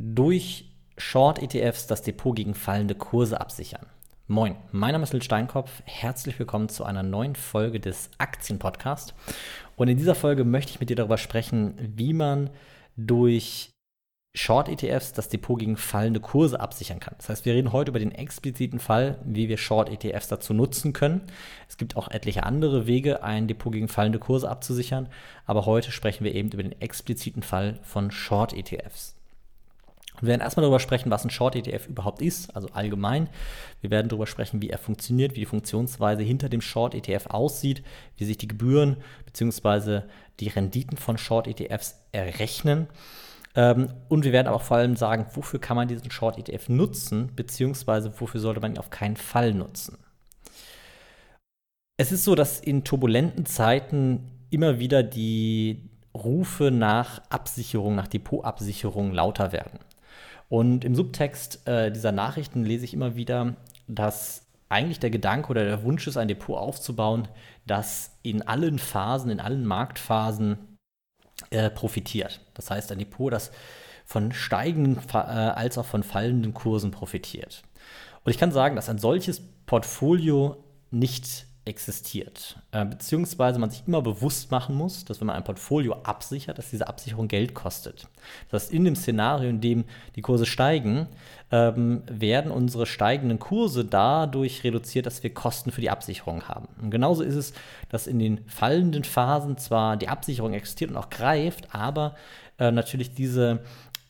durch Short-ETFs das Depot gegen fallende Kurse absichern. Moin, mein Name ist Lil Steinkopf. Herzlich willkommen zu einer neuen Folge des Aktienpodcasts. Und in dieser Folge möchte ich mit dir darüber sprechen, wie man durch Short-ETFs das Depot gegen fallende Kurse absichern kann. Das heißt, wir reden heute über den expliziten Fall, wie wir Short-ETFs dazu nutzen können. Es gibt auch etliche andere Wege, ein Depot gegen fallende Kurse abzusichern, aber heute sprechen wir eben über den expliziten Fall von Short-ETFs. Wir werden erstmal darüber sprechen, was ein Short-ETF überhaupt ist, also allgemein. Wir werden darüber sprechen, wie er funktioniert, wie die Funktionsweise hinter dem Short-ETF aussieht, wie sich die Gebühren bzw. die Renditen von Short-ETFs errechnen. Ähm, und wir werden aber vor allem sagen, wofür kann man diesen Short ETF nutzen, beziehungsweise wofür sollte man ihn auf keinen Fall nutzen. Es ist so, dass in turbulenten Zeiten immer wieder die Rufe nach Absicherung, nach Depotabsicherung lauter werden. Und im Subtext äh, dieser Nachrichten lese ich immer wieder, dass eigentlich der Gedanke oder der Wunsch ist, ein Depot aufzubauen, das in allen Phasen, in allen Marktphasen äh, profitiert. Das heißt, ein Depot, das von steigenden äh, als auch von fallenden Kursen profitiert. Und ich kann sagen, dass ein solches Portfolio nicht existiert. Äh, beziehungsweise man sich immer bewusst machen muss, dass wenn man ein Portfolio absichert, dass diese Absicherung Geld kostet. Das heißt, in dem Szenario, in dem die Kurse steigen, ähm, werden unsere steigenden Kurse dadurch reduziert, dass wir Kosten für die Absicherung haben. Und genauso ist es, dass in den fallenden Phasen zwar die Absicherung existiert und auch greift, aber äh, natürlich diese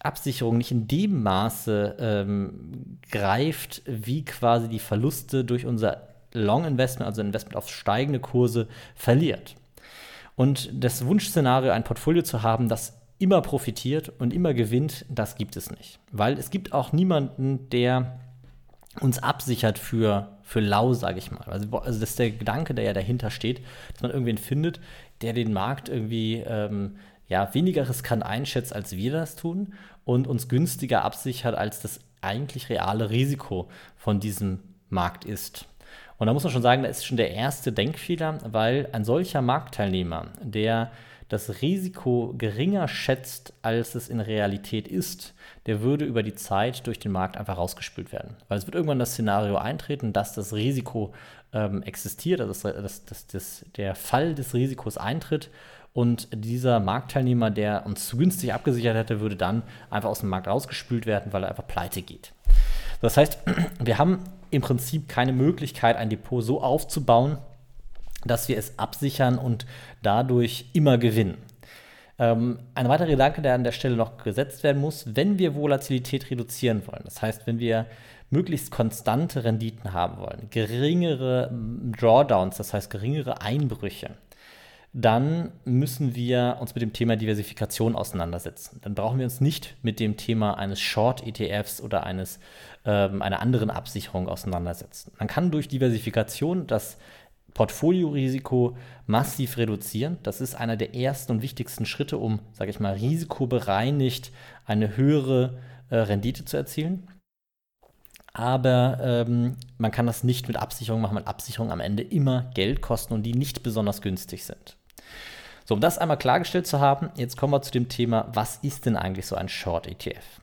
Absicherung nicht in dem Maße ähm, greift, wie quasi die Verluste durch unser Long Investment, also Investment auf steigende Kurse, verliert. Und das Wunschszenario, ein Portfolio zu haben, das immer profitiert und immer gewinnt, das gibt es nicht. Weil es gibt auch niemanden, der uns absichert für, für lau, sage ich mal. Also, also das ist der Gedanke, der ja dahinter steht, dass man irgendwen findet, der den Markt irgendwie ähm, ja, weniger riskant einschätzt, als wir das tun und uns günstiger absichert, als das eigentlich reale Risiko von diesem Markt ist. Und da muss man schon sagen, da ist schon der erste Denkfehler, weil ein solcher Marktteilnehmer, der das Risiko geringer schätzt, als es in Realität ist, der würde über die Zeit durch den Markt einfach rausgespült werden. Weil es wird irgendwann das Szenario eintreten, dass das Risiko ähm, existiert, also dass, dass, dass der Fall des Risikos eintritt und dieser Marktteilnehmer, der uns zu günstig abgesichert hätte, würde dann einfach aus dem Markt rausgespült werden, weil er einfach pleite geht. Das heißt, wir haben im Prinzip keine Möglichkeit, ein Depot so aufzubauen, dass wir es absichern und dadurch immer gewinnen. Ähm, ein weiterer Gedanke, der an der Stelle noch gesetzt werden muss, wenn wir Volatilität reduzieren wollen, das heißt, wenn wir möglichst konstante Renditen haben wollen, geringere Drawdowns, das heißt geringere Einbrüche, dann müssen wir uns mit dem Thema Diversifikation auseinandersetzen. Dann brauchen wir uns nicht mit dem Thema eines Short-ETFs oder eines, ähm, einer anderen Absicherung auseinandersetzen. Man kann durch Diversifikation das Portfoliorisiko massiv reduzieren. Das ist einer der ersten und wichtigsten Schritte, um, sage ich mal, risikobereinigt eine höhere äh, Rendite zu erzielen. Aber ähm, man kann das nicht mit Absicherung machen, weil Absicherungen am Ende immer Geld kosten und die nicht besonders günstig sind. So, um das einmal klargestellt zu haben, jetzt kommen wir zu dem Thema, was ist denn eigentlich so ein Short-ETF?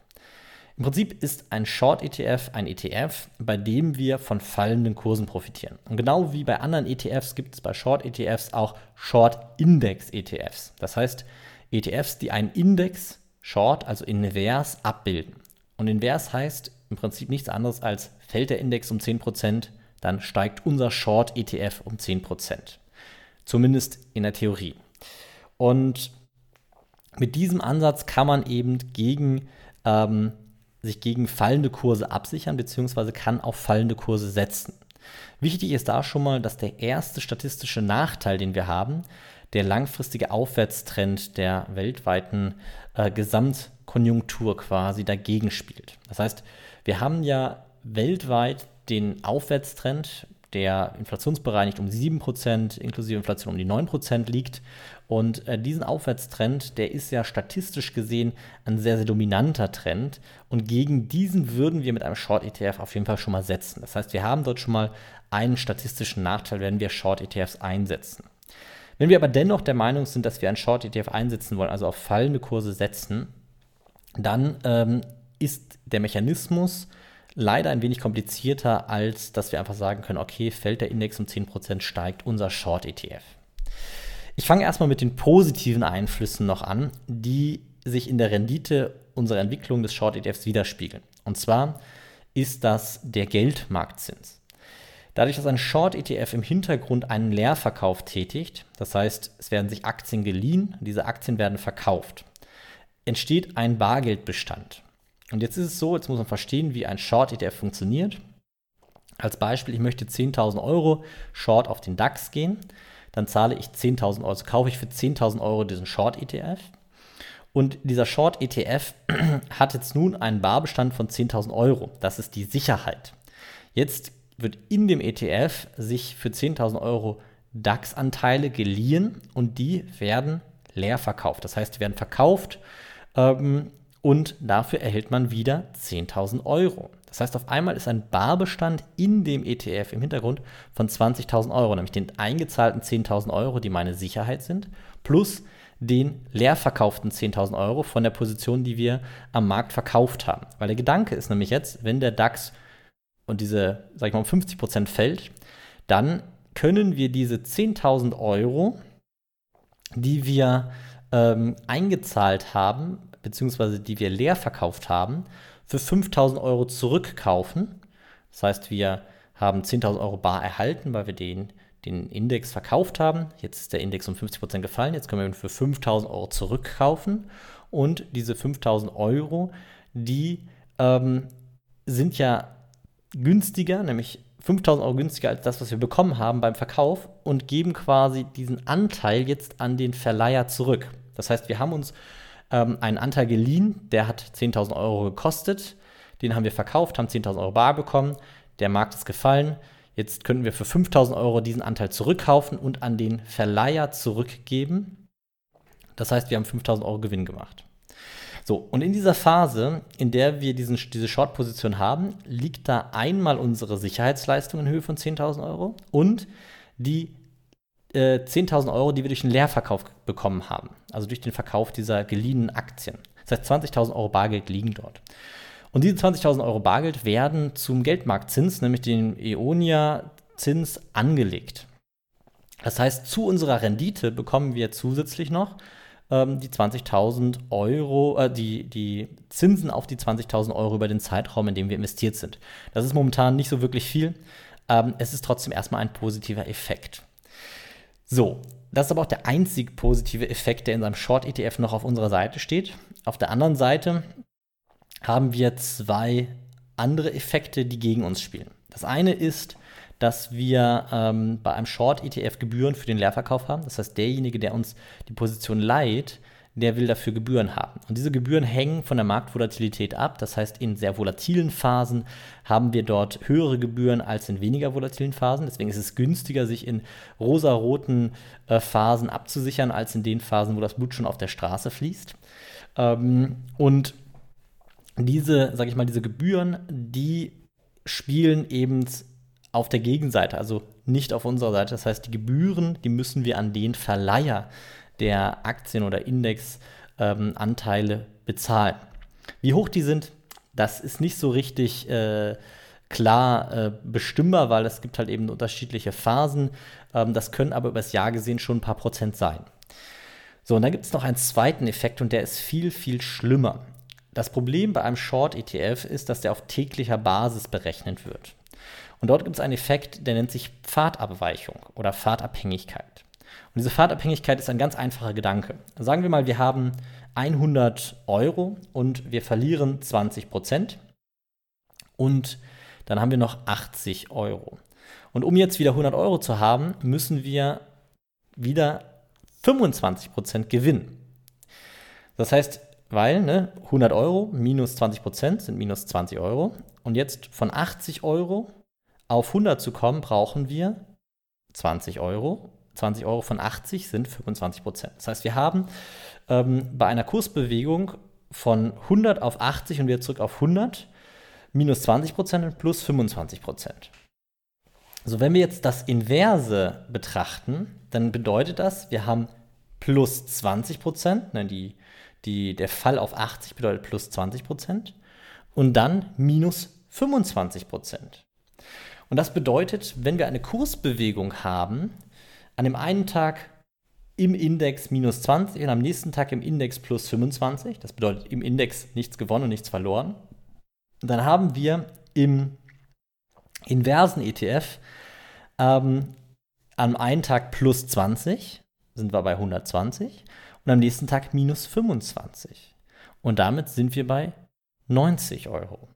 Im Prinzip ist ein Short-ETF ein ETF, bei dem wir von fallenden Kursen profitieren. Und genau wie bei anderen ETFs gibt es bei Short-ETFs auch Short-Index-ETFs. Das heißt, ETFs, die einen Index Short, also invers, abbilden. Und invers heißt im Prinzip nichts anderes als fällt der Index um 10%, dann steigt unser Short-ETF um 10%. Zumindest in der Theorie. Und mit diesem Ansatz kann man eben gegen, ähm, sich gegen fallende Kurse absichern, beziehungsweise kann auf fallende Kurse setzen. Wichtig ist da schon mal, dass der erste statistische Nachteil, den wir haben, der langfristige Aufwärtstrend der weltweiten äh, Gesamtkonjunktur quasi dagegen spielt. Das heißt, wir haben ja weltweit den Aufwärtstrend der inflationsbereinigt um 7%, inklusive Inflation um die 9% liegt. Und äh, diesen Aufwärtstrend, der ist ja statistisch gesehen ein sehr, sehr dominanter Trend. Und gegen diesen würden wir mit einem Short-ETF auf jeden Fall schon mal setzen. Das heißt, wir haben dort schon mal einen statistischen Nachteil, wenn wir Short-ETFs einsetzen. Wenn wir aber dennoch der Meinung sind, dass wir einen Short-ETF einsetzen wollen, also auf fallende Kurse setzen, dann ähm, ist der Mechanismus leider ein wenig komplizierter, als dass wir einfach sagen können, okay, fällt der Index um 10%, steigt unser Short-ETF. Ich fange erstmal mit den positiven Einflüssen noch an, die sich in der Rendite unserer Entwicklung des Short-ETFs widerspiegeln. Und zwar ist das der Geldmarktzins. Dadurch, dass ein Short-ETF im Hintergrund einen Leerverkauf tätigt, das heißt, es werden sich Aktien geliehen, diese Aktien werden verkauft, entsteht ein Bargeldbestand. Und jetzt ist es so, jetzt muss man verstehen, wie ein Short-ETF funktioniert. Als Beispiel, ich möchte 10.000 Euro Short auf den DAX gehen, dann zahle ich 10.000 Euro, also kaufe ich für 10.000 Euro diesen Short-ETF. Und dieser Short-ETF hat jetzt nun einen Barbestand von 10.000 Euro. Das ist die Sicherheit. Jetzt wird in dem ETF sich für 10.000 Euro DAX-Anteile geliehen und die werden leer verkauft. Das heißt, die werden verkauft ähm, und dafür erhält man wieder 10.000 Euro. Das heißt, auf einmal ist ein Barbestand in dem ETF im Hintergrund von 20.000 Euro, nämlich den eingezahlten 10.000 Euro, die meine Sicherheit sind, plus den leer verkauften 10.000 Euro von der Position, die wir am Markt verkauft haben. Weil der Gedanke ist nämlich jetzt, wenn der DAX und diese, sag ich mal, um 50 Prozent fällt, dann können wir diese 10.000 Euro, die wir ähm, eingezahlt haben, beziehungsweise die wir leer verkauft haben, für 5.000 Euro zurückkaufen. Das heißt, wir haben 10.000 Euro bar erhalten, weil wir den, den Index verkauft haben. Jetzt ist der Index um 50 Prozent gefallen. Jetzt können wir ihn für 5.000 Euro zurückkaufen. Und diese 5.000 Euro, die ähm, sind ja günstiger, nämlich 5000 Euro günstiger als das, was wir bekommen haben beim Verkauf und geben quasi diesen Anteil jetzt an den Verleiher zurück. Das heißt, wir haben uns ähm, einen Anteil geliehen, der hat 10.000 Euro gekostet, den haben wir verkauft, haben 10.000 Euro bar bekommen, der Markt ist gefallen. Jetzt könnten wir für 5.000 Euro diesen Anteil zurückkaufen und an den Verleiher zurückgeben. Das heißt, wir haben 5.000 Euro Gewinn gemacht. So, und in dieser Phase, in der wir diesen, diese Short-Position haben, liegt da einmal unsere Sicherheitsleistung in Höhe von 10.000 Euro und die äh, 10.000 Euro, die wir durch den Leerverkauf bekommen haben. Also durch den Verkauf dieser geliehenen Aktien. Das heißt, 20.000 Euro Bargeld liegen dort. Und diese 20.000 Euro Bargeld werden zum Geldmarktzins, nämlich dem Eonia-Zins, angelegt. Das heißt, zu unserer Rendite bekommen wir zusätzlich noch ähm, die 20.000 Euro, äh, die, die Zinsen auf die 20.000 Euro über den Zeitraum, in dem wir investiert sind. Das ist momentan nicht so wirklich viel. Ähm, es ist trotzdem erstmal ein positiver Effekt. So, das ist aber auch der einzig positive Effekt, der in seinem Short-ETF noch auf unserer Seite steht. Auf der anderen Seite haben wir zwei andere Effekte, die gegen uns spielen. Das eine ist, dass wir ähm, bei einem Short-ETF Gebühren für den Leerverkauf haben. Das heißt, derjenige, der uns die Position leiht, der will dafür Gebühren haben. Und diese Gebühren hängen von der Marktvolatilität ab. Das heißt, in sehr volatilen Phasen haben wir dort höhere Gebühren als in weniger volatilen Phasen. Deswegen ist es günstiger, sich in rosaroten äh, Phasen abzusichern, als in den Phasen, wo das Blut schon auf der Straße fließt. Ähm, und diese, sage ich mal, diese Gebühren, die spielen eben auf der Gegenseite, also nicht auf unserer Seite. Das heißt, die Gebühren, die müssen wir an den Verleiher der Aktien- oder Indexanteile ähm, bezahlen. Wie hoch die sind, das ist nicht so richtig äh, klar äh, bestimmbar, weil es gibt halt eben unterschiedliche Phasen. Ähm, das können aber über das Jahr gesehen schon ein paar Prozent sein. So, und dann gibt es noch einen zweiten Effekt und der ist viel, viel schlimmer. Das Problem bei einem Short-ETF ist, dass der auf täglicher Basis berechnet wird. Und dort gibt es einen Effekt, der nennt sich Pfadabweichung oder Pfadabhängigkeit. Und diese Pfadabhängigkeit ist ein ganz einfacher Gedanke. Sagen wir mal, wir haben 100 Euro und wir verlieren 20 Prozent. Und dann haben wir noch 80 Euro. Und um jetzt wieder 100 Euro zu haben, müssen wir wieder 25 Prozent gewinnen. Das heißt, weil ne, 100 Euro minus 20 Prozent sind minus 20 Euro. Und jetzt von 80 Euro auf 100 zu kommen, brauchen wir 20 Euro. 20 Euro von 80 sind 25 Prozent. Das heißt, wir haben ähm, bei einer Kursbewegung von 100 auf 80 und wieder zurück auf 100 minus 20 Prozent und plus 25 Prozent. So, wenn wir jetzt das Inverse betrachten, dann bedeutet das, wir haben plus 20 Prozent, ne, die, die, der Fall auf 80 bedeutet plus 20 Prozent. und dann minus 25 Prozent. Und das bedeutet, wenn wir eine Kursbewegung haben, an dem einen Tag im Index minus 20 und am nächsten Tag im Index plus 25, das bedeutet im Index nichts gewonnen und nichts verloren, dann haben wir im inversen ETF ähm, am einen Tag plus 20, sind wir bei 120 und am nächsten Tag minus 25. Und damit sind wir bei 90 Euro.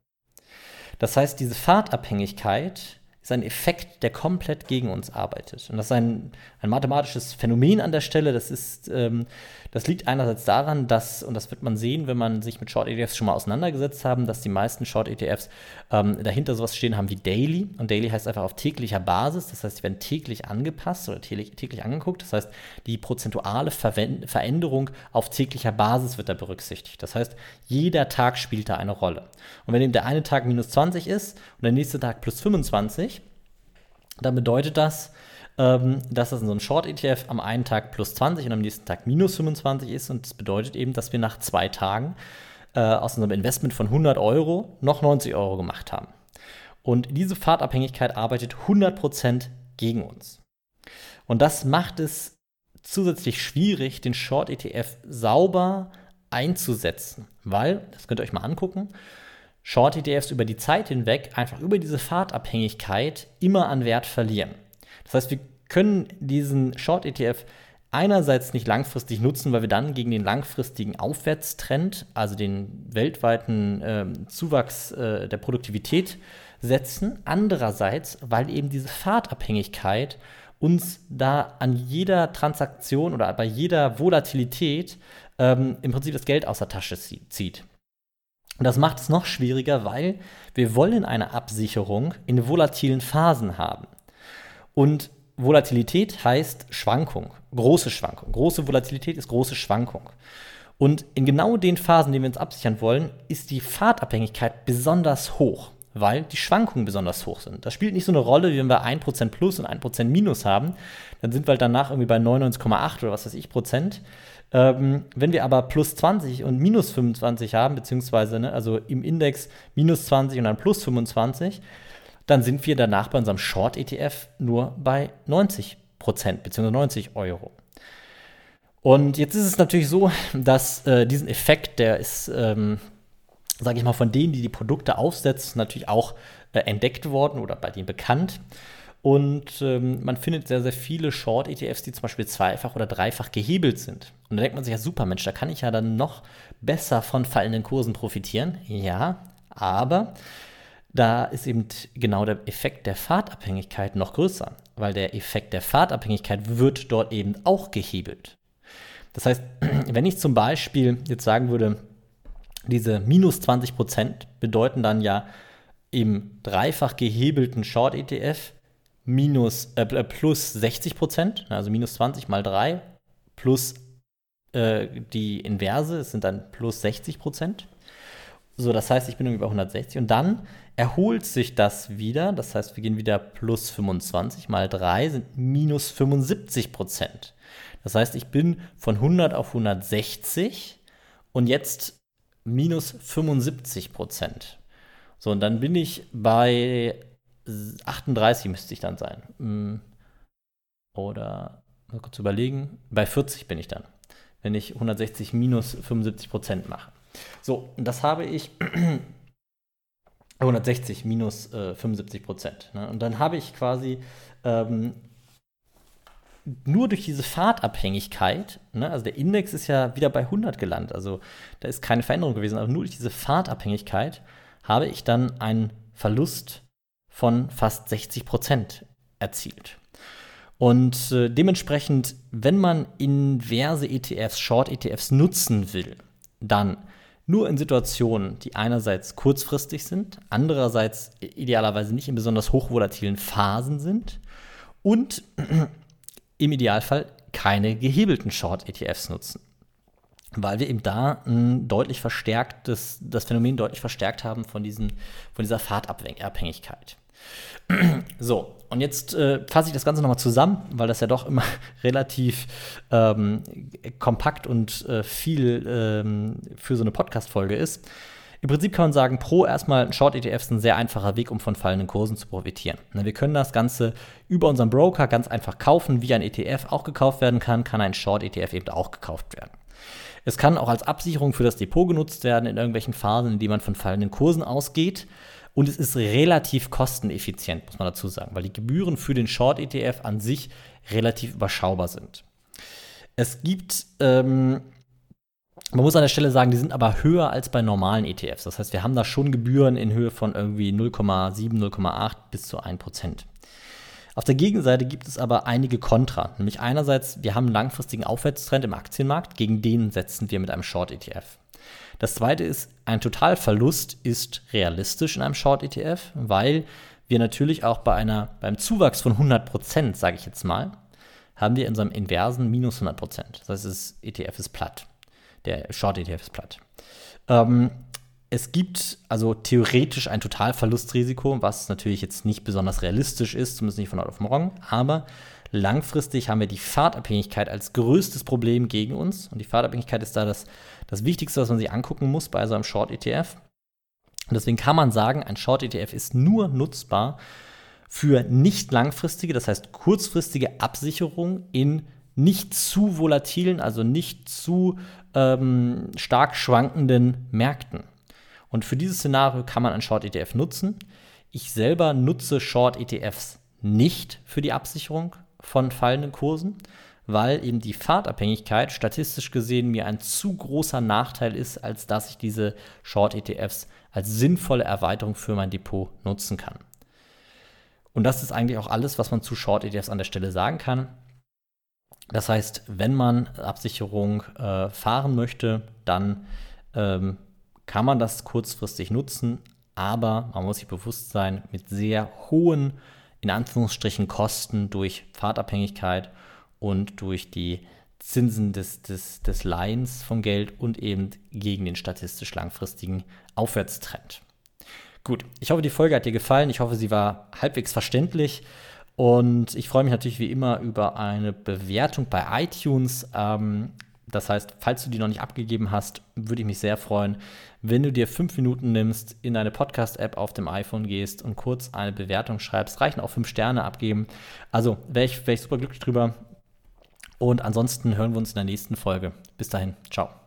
Das heißt, diese Fahrtabhängigkeit ist ein Effekt, der komplett gegen uns arbeitet. Und das ist ein, ein mathematisches Phänomen an der Stelle. Das, ist, ähm, das liegt einerseits daran, dass, und das wird man sehen, wenn man sich mit Short-ETFs schon mal auseinandergesetzt haben, dass die meisten Short-ETFs ähm, dahinter sowas stehen haben wie Daily. Und Daily heißt einfach auf täglicher Basis. Das heißt, sie werden täglich angepasst oder täglich, täglich angeguckt. Das heißt, die prozentuale Verwend Veränderung auf täglicher Basis wird da berücksichtigt. Das heißt, jeder Tag spielt da eine Rolle. Und wenn eben der eine Tag minus 20 ist und der nächste Tag plus 25, dann bedeutet das, ähm, dass das in so einem Short-ETF am einen Tag plus 20 und am nächsten Tag minus 25 ist. Und das bedeutet eben, dass wir nach zwei Tagen äh, aus unserem Investment von 100 Euro noch 90 Euro gemacht haben. Und diese Fahrtabhängigkeit arbeitet 100% gegen uns. Und das macht es zusätzlich schwierig, den Short-ETF sauber einzusetzen, weil, das könnt ihr euch mal angucken, Short-ETFs über die Zeit hinweg einfach über diese Fahrtabhängigkeit immer an Wert verlieren. Das heißt, wir können diesen Short-ETF einerseits nicht langfristig nutzen, weil wir dann gegen den langfristigen Aufwärtstrend, also den weltweiten äh, Zuwachs äh, der Produktivität setzen. Andererseits, weil eben diese Fahrtabhängigkeit uns da an jeder Transaktion oder bei jeder Volatilität ähm, im Prinzip das Geld aus der Tasche zieht. Und das macht es noch schwieriger, weil wir wollen eine Absicherung in volatilen Phasen haben. Und Volatilität heißt Schwankung, große Schwankung. Große Volatilität ist große Schwankung. Und in genau den Phasen, die wir uns absichern wollen, ist die Fahrtabhängigkeit besonders hoch, weil die Schwankungen besonders hoch sind. Das spielt nicht so eine Rolle, wie wenn wir 1% plus und 1% minus haben. Dann sind wir halt danach irgendwie bei 99,8 oder was weiß ich Prozent. Ähm, wenn wir aber plus 20 und minus 25 haben, beziehungsweise ne, also im Index minus 20 und dann plus 25, dann sind wir danach bei unserem Short-ETF nur bei 90 Prozent, beziehungsweise 90 Euro. Und jetzt ist es natürlich so, dass äh, diesen Effekt, der ist, ähm, sage ich mal, von denen, die die Produkte aufsetzen, natürlich auch äh, entdeckt worden oder bei denen bekannt. Und ähm, man findet sehr, sehr viele Short-ETFs, die zum Beispiel zweifach oder dreifach gehebelt sind. Und da denkt man sich ja, super Mensch, da kann ich ja dann noch besser von fallenden Kursen profitieren. Ja, aber da ist eben genau der Effekt der Fahrtabhängigkeit noch größer, weil der Effekt der Fahrtabhängigkeit wird dort eben auch gehebelt. Das heißt, wenn ich zum Beispiel jetzt sagen würde, diese minus 20 Prozent bedeuten dann ja im dreifach gehebelten Short-ETF minus, äh, plus 60 Prozent, also minus 20 mal 3, plus äh, die Inverse, es sind dann plus 60 Prozent. So, das heißt, ich bin irgendwie bei 160 und dann erholt sich das wieder. Das heißt, wir gehen wieder plus 25 mal 3 sind minus 75 Prozent. Das heißt, ich bin von 100 auf 160 und jetzt minus 75 Prozent. So, und dann bin ich bei 38 müsste ich dann sein. Mm. Oder, mal kurz überlegen, bei 40 bin ich dann, wenn ich 160 minus 75 Prozent mache. So, das habe ich 160 minus äh, 75 Prozent. Ne? Und dann habe ich quasi ähm, nur durch diese Fahrtabhängigkeit, ne, also der Index ist ja wieder bei 100 gelandet, also da ist keine Veränderung gewesen, aber nur durch diese Fahrtabhängigkeit habe ich dann einen Verlust von fast 60 Prozent erzielt. Und äh, dementsprechend, wenn man inverse ETFs, Short-ETFs nutzen will, dann nur in Situationen, die einerseits kurzfristig sind, andererseits idealerweise nicht in besonders hochvolatilen Phasen sind und im Idealfall keine gehebelten Short-ETFs nutzen. Weil wir eben da ein deutlich verstärktes, das Phänomen deutlich verstärkt haben von, diesen, von dieser Fahrtabhängigkeit. So, und jetzt äh, fasse ich das Ganze nochmal zusammen, weil das ja doch immer relativ ähm, kompakt und äh, viel ähm, für so eine Podcast-Folge ist. Im Prinzip kann man sagen, pro erstmal ein Short-ETF ist ein sehr einfacher Weg, um von fallenden Kursen zu profitieren. Wir können das Ganze über unseren Broker ganz einfach kaufen, wie ein ETF auch gekauft werden kann, kann ein Short-ETF eben auch gekauft werden. Es kann auch als Absicherung für das Depot genutzt werden in irgendwelchen Phasen, in denen man von fallenden Kursen ausgeht. Und es ist relativ kosteneffizient, muss man dazu sagen, weil die Gebühren für den Short-ETF an sich relativ überschaubar sind. Es gibt ähm, man muss an der Stelle sagen, die sind aber höher als bei normalen ETFs. Das heißt, wir haben da schon Gebühren in Höhe von irgendwie 0,7, 0,8 bis zu 1 Prozent. Auf der Gegenseite gibt es aber einige Kontra. Nämlich einerseits, wir haben einen langfristigen Aufwärtstrend im Aktienmarkt, gegen den setzen wir mit einem Short-ETF. Das zweite ist, ein Totalverlust ist realistisch in einem Short-ETF, weil wir natürlich auch bei einer, beim Zuwachs von 100 Prozent, sage ich jetzt mal, haben wir in unserem Inversen minus 100 Prozent. Das heißt, das ETF ist platt. Der Short ETF ist platt. Ähm, es gibt also theoretisch ein Totalverlustrisiko, was natürlich jetzt nicht besonders realistisch ist, zumindest nicht von heute auf morgen. Aber langfristig haben wir die Fahrtabhängigkeit als größtes Problem gegen uns. Und die Fahrtabhängigkeit ist da das, das Wichtigste, was man sich angucken muss bei so einem Short ETF. Und deswegen kann man sagen, ein Short ETF ist nur nutzbar für nicht langfristige, das heißt kurzfristige Absicherung in nicht zu volatilen, also nicht zu ähm, stark schwankenden Märkten. Und für dieses Szenario kann man einen Short-ETF nutzen. Ich selber nutze Short-ETFs nicht für die Absicherung von fallenden Kursen, weil eben die Fahrtabhängigkeit statistisch gesehen mir ein zu großer Nachteil ist, als dass ich diese Short-ETFs als sinnvolle Erweiterung für mein Depot nutzen kann. Und das ist eigentlich auch alles, was man zu Short-ETFs an der Stelle sagen kann. Das heißt, wenn man Absicherung äh, fahren möchte, dann ähm, kann man das kurzfristig nutzen, aber man muss sich bewusst sein, mit sehr hohen, in Anführungsstrichen, Kosten durch Fahrtabhängigkeit und durch die Zinsen des, des, des Leihens vom Geld und eben gegen den statistisch langfristigen Aufwärtstrend. Gut, ich hoffe, die Folge hat dir gefallen. Ich hoffe, sie war halbwegs verständlich. Und ich freue mich natürlich wie immer über eine Bewertung bei iTunes. Ähm, das heißt, falls du die noch nicht abgegeben hast, würde ich mich sehr freuen, wenn du dir fünf Minuten nimmst, in deine Podcast-App auf dem iPhone gehst und kurz eine Bewertung schreibst. Reichen auch fünf Sterne abgeben. Also wäre ich, wär ich super glücklich drüber. Und ansonsten hören wir uns in der nächsten Folge. Bis dahin, ciao.